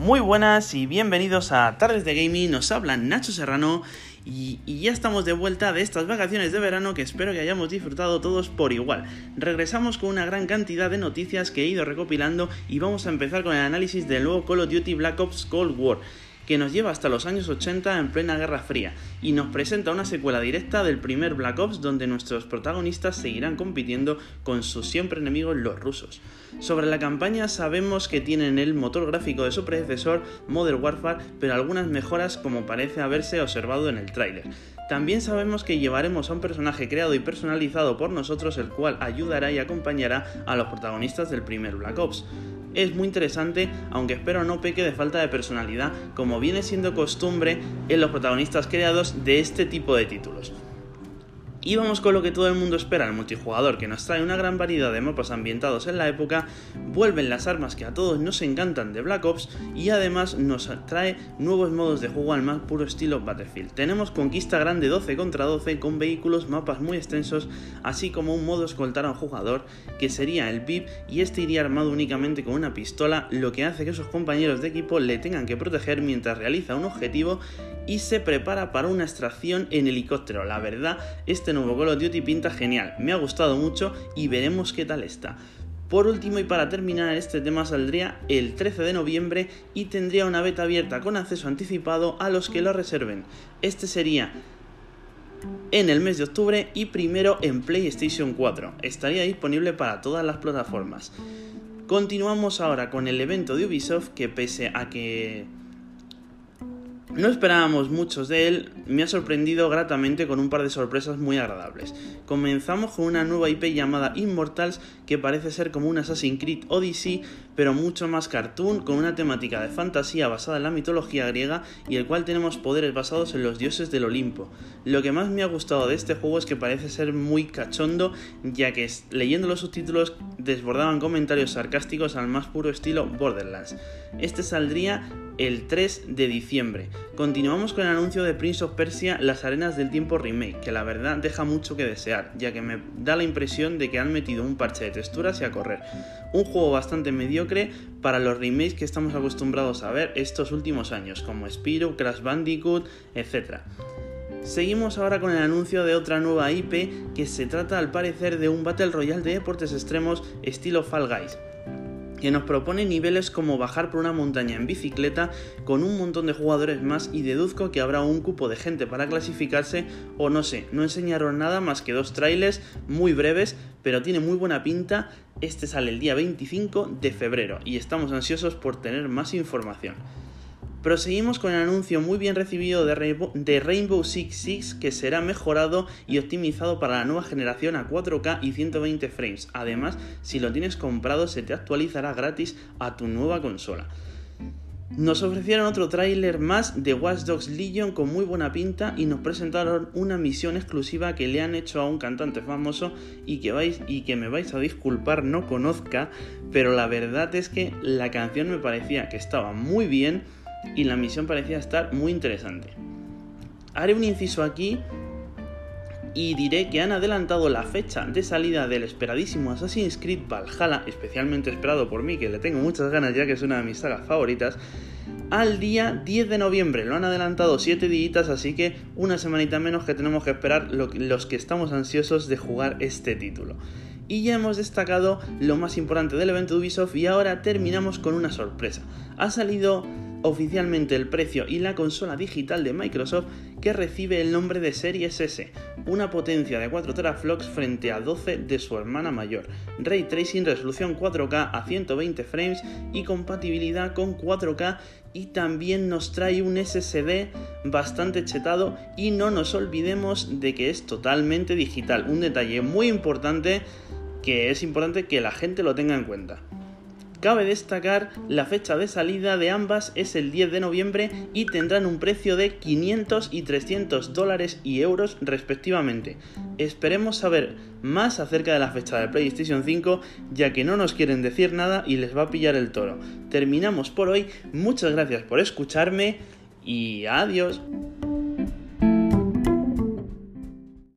Muy buenas y bienvenidos a Tardes de Gaming, nos habla Nacho Serrano y, y, ya estamos de vuelta de estas vacaciones de verano que espero que hayamos disfrutado todos por igual. Regresamos con una gran cantidad de noticias que he ido recopilando y vamos a empezar con el análisis del nuevo Call of Duty Black Ops Cold War que nos lleva hasta los años 80 en plena Guerra Fría y nos presenta una secuela directa del primer Black Ops donde nuestros protagonistas seguirán compitiendo con sus siempre enemigos los rusos. Sobre la campaña sabemos que tienen el motor gráfico de su predecesor Modern Warfare, pero algunas mejoras como parece haberse observado en el tráiler. También sabemos que llevaremos a un personaje creado y personalizado por nosotros el cual ayudará y acompañará a los protagonistas del primer Black Ops es muy interesante, aunque espero no peque de falta de personalidad, como viene siendo costumbre en los protagonistas creados de este tipo de títulos. Y vamos con lo que todo el mundo espera, el multijugador, que nos trae una gran variedad de mapas ambientados en la época, vuelven las armas que a todos nos encantan de Black Ops y además nos trae nuevos modos de juego al más puro estilo Battlefield. Tenemos conquista grande 12 contra 12 con vehículos, mapas muy extensos, así como un modo escoltar a un jugador, que sería el VIP, y este iría armado únicamente con una pistola, lo que hace que sus compañeros de equipo le tengan que proteger mientras realiza un objetivo y se prepara para una extracción en helicóptero. La verdad, este nuevo Call of Duty pinta genial, me ha gustado mucho y veremos qué tal está. Por último y para terminar este tema saldría el 13 de noviembre y tendría una beta abierta con acceso anticipado a los que lo reserven. Este sería en el mes de octubre y primero en PlayStation 4. Estaría disponible para todas las plataformas. Continuamos ahora con el evento de Ubisoft que pese a que no esperábamos muchos de él, me ha sorprendido gratamente con un par de sorpresas muy agradables. Comenzamos con una nueva IP llamada Immortals que parece ser como un Assassin's Creed Odyssey, pero mucho más cartoon, con una temática de fantasía basada en la mitología griega y el cual tenemos poderes basados en los dioses del Olimpo. Lo que más me ha gustado de este juego es que parece ser muy cachondo, ya que leyendo los subtítulos desbordaban comentarios sarcásticos al más puro estilo Borderlands. Este saldría el 3 de diciembre. Continuamos con el anuncio de Prince of Persia Las Arenas del Tiempo Remake, que la verdad deja mucho que desear, ya que me da la impresión de que han metido un parche de texturas y a correr. Un juego bastante mediocre para los remakes que estamos acostumbrados a ver estos últimos años, como Spyro, Crash Bandicoot, etc. Seguimos ahora con el anuncio de otra nueva IP que se trata al parecer de un Battle Royale de deportes extremos estilo Fall Guys que nos propone niveles como bajar por una montaña en bicicleta con un montón de jugadores más y deduzco que habrá un cupo de gente para clasificarse o no sé, no enseñaron nada más que dos trailers muy breves, pero tiene muy buena pinta. Este sale el día 25 de febrero y estamos ansiosos por tener más información. Proseguimos con el anuncio muy bien recibido de Rainbow, Six Six que será mejorado y optimizado para la nueva generación a 4K y 120 frames. Además, si lo tienes comprado se te actualizará gratis a tu nueva consola. Nos ofrecieron otro tráiler más de Watch Dogs Legion con muy buena pinta y nos presentaron una misión exclusiva que le han hecho a un cantante famoso y que vais y que me vais a disculpar no conozca, pero la verdad es que la canción me parecía que estaba muy bien y la misión parecía estar muy interesante. Haré un inciso aquí y diré que han adelantado la fecha de salida del esperadísimo Assassin's Creed Valhalla, especialmente esperado por mí, que le tengo muchas ganas ya que es una de mis sagas favoritas, al día 10 de noviembre. Lo han adelantado 7 días, así que una semanita menos que tenemos que esperar los que estamos ansiosos de jugar este título. Y ya hemos destacado lo más importante del evento de Ubisoft y ahora terminamos con una sorpresa. Ha salido oficialmente el precio y la consola digital de Microsoft que recibe el nombre de Series S, una potencia de 4 teraflops frente a 12 de su hermana mayor, ray tracing resolución 4K a 120 frames y compatibilidad con 4K y también nos trae un SSD bastante chetado y no nos olvidemos de que es totalmente digital, un detalle muy importante que es importante que la gente lo tenga en cuenta. Cabe destacar la fecha de salida de ambas es el 10 de noviembre y tendrán un precio de 500 y 300 dólares y euros respectivamente. Esperemos saber más acerca de la fecha de PlayStation 5 ya que no nos quieren decir nada y les va a pillar el toro. Terminamos por hoy, muchas gracias por escucharme y adiós.